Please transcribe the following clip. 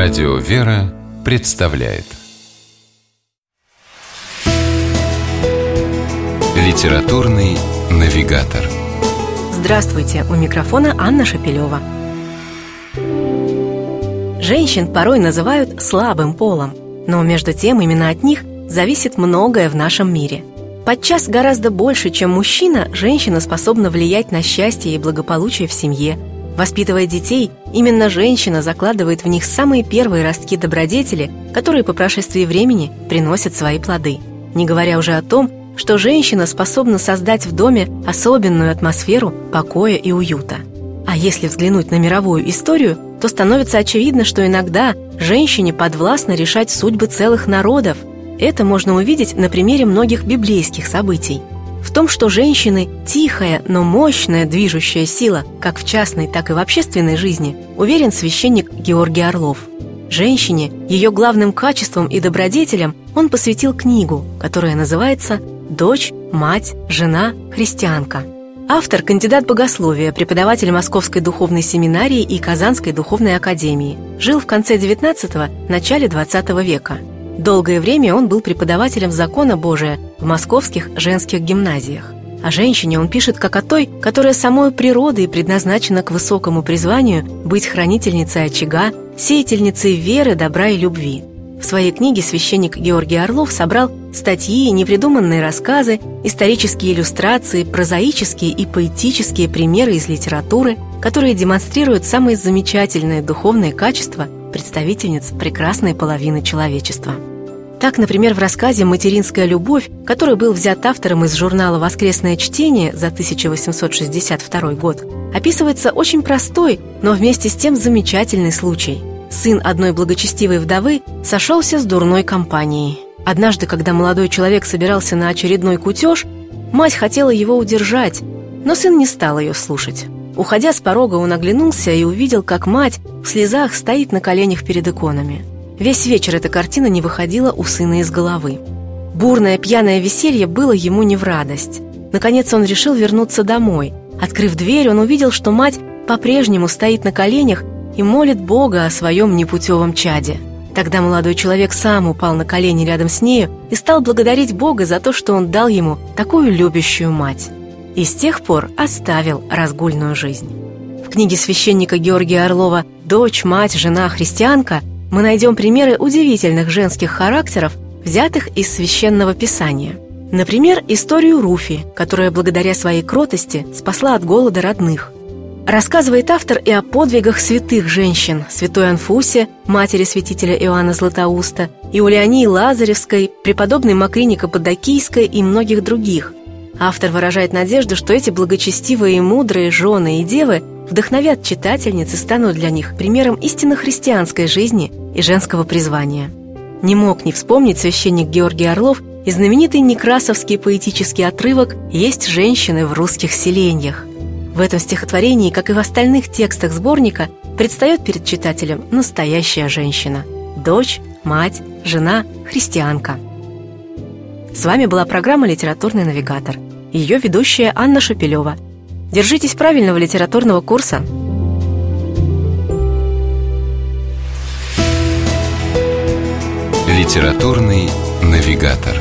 Радио «Вера» представляет Литературный навигатор Здравствуйте! У микрофона Анна Шапилева. Женщин порой называют слабым полом, но между тем именно от них зависит многое в нашем мире. Подчас гораздо больше, чем мужчина, женщина способна влиять на счастье и благополучие в семье – Воспитывая детей, именно женщина закладывает в них самые первые ростки добродетели, которые по прошествии времени приносят свои плоды. Не говоря уже о том, что женщина способна создать в доме особенную атмосферу покоя и уюта. А если взглянуть на мировую историю, то становится очевидно, что иногда женщине подвластно решать судьбы целых народов. Это можно увидеть на примере многих библейских событий – в том, что женщины – тихая, но мощная движущая сила, как в частной, так и в общественной жизни, уверен священник Георгий Орлов. Женщине, ее главным качеством и добродетелям он посвятил книгу, которая называется «Дочь, мать, жена, христианка». Автор – кандидат богословия, преподаватель Московской духовной семинарии и Казанской духовной академии. Жил в конце XIX – начале XX века – Долгое время он был преподавателем закона Божия в московских женских гимназиях. О женщине он пишет как о той, которая самой природой предназначена к высокому призванию быть хранительницей очага, сеятельницей веры, добра и любви. В своей книге священник Георгий Орлов собрал статьи, непридуманные рассказы, исторические иллюстрации, прозаические и поэтические примеры из литературы, которые демонстрируют самые замечательные духовные качества представительниц прекрасной половины человечества. Так, например, в рассказе «Материнская любовь», который был взят автором из журнала «Воскресное чтение» за 1862 год, описывается очень простой, но вместе с тем замечательный случай. Сын одной благочестивой вдовы сошелся с дурной компанией. Однажды, когда молодой человек собирался на очередной кутеж, мать хотела его удержать, но сын не стал ее слушать. Уходя с порога, он оглянулся и увидел, как мать в слезах стоит на коленях перед иконами – Весь вечер эта картина не выходила у сына из головы. Бурное пьяное веселье было ему не в радость. Наконец он решил вернуться домой. Открыв дверь, он увидел, что мать по-прежнему стоит на коленях и молит Бога о своем непутевом чаде. Тогда молодой человек сам упал на колени рядом с нею и стал благодарить Бога за то, что он дал ему такую любящую мать. И с тех пор оставил разгульную жизнь. В книге священника Георгия Орлова «Дочь, мать, жена, христианка» мы найдем примеры удивительных женских характеров, взятых из священного писания. Например, историю Руфи, которая благодаря своей кротости спасла от голода родных. Рассказывает автор и о подвигах святых женщин, святой Анфусе, матери святителя Иоанна Златоуста, Иулиании Лазаревской, преподобной Макрине Каппадокийской и многих других. Автор выражает надежду, что эти благочестивые и мудрые жены и девы вдохновят читательниц и станут для них примером истинно христианской жизни и женского призвания. Не мог не вспомнить священник Георгий Орлов и знаменитый некрасовский поэтический отрывок «Есть женщины в русских селениях». В этом стихотворении, как и в остальных текстах сборника, предстает перед читателем настоящая женщина – дочь, мать, жена, христианка. С вами была программа «Литературный навигатор». Ее ведущая Анна Шапилева – Держитесь правильного литературного курса. Литературный навигатор.